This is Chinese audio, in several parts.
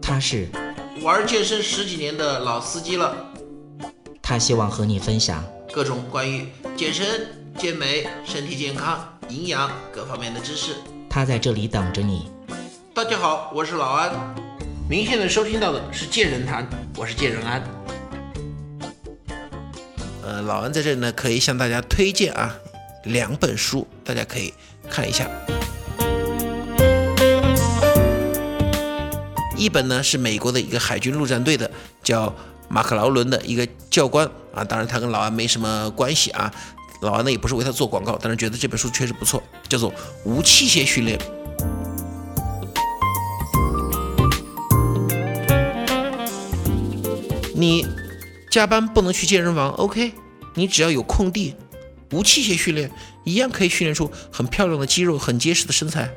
他是玩健身十几年的老司机了，他希望和你分享各种关于健身、健美、身体健康、营养各方面的知识。他在这里等着你。大家好，我是老安。您现在收听到的是健人谈，我是健人安。呃，老安在这里呢，可以向大家推荐啊两本书，大家可以看一下。一本呢是美国的一个海军陆战队的，叫马克劳伦的一个教官啊，当然他跟老安没什么关系啊，老安呢也不是为他做广告，但是觉得这本书确实不错，叫做《无器械训练》。你加班不能去健身房，OK？你只要有空地，无器械训练一样可以训练出很漂亮的肌肉、很结实的身材。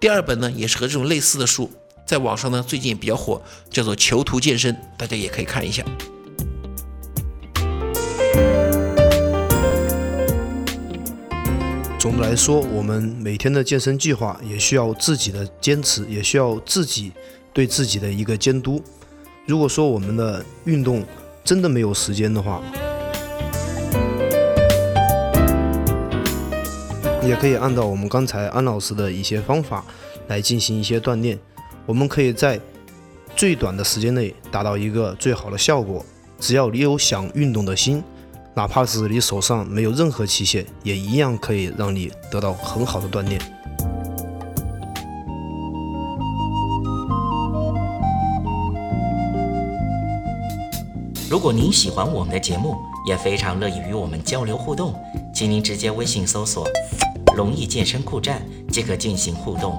第二本呢也是和这种类似的书。在网上呢，最近也比较火，叫做《囚徒健身》，大家也可以看一下。总的来说，我们每天的健身计划也需要自己的坚持，也需要自己对自己的一个监督。如果说我们的运动真的没有时间的话，也可以按照我们刚才安老师的一些方法来进行一些锻炼。我们可以在最短的时间内达到一个最好的效果。只要你有想运动的心，哪怕是你手上没有任何器械，也一样可以让你得到很好的锻炼。如果您喜欢我们的节目，也非常乐意与我们交流互动，请您直接微信搜索“龙易健身酷站”即可进行互动。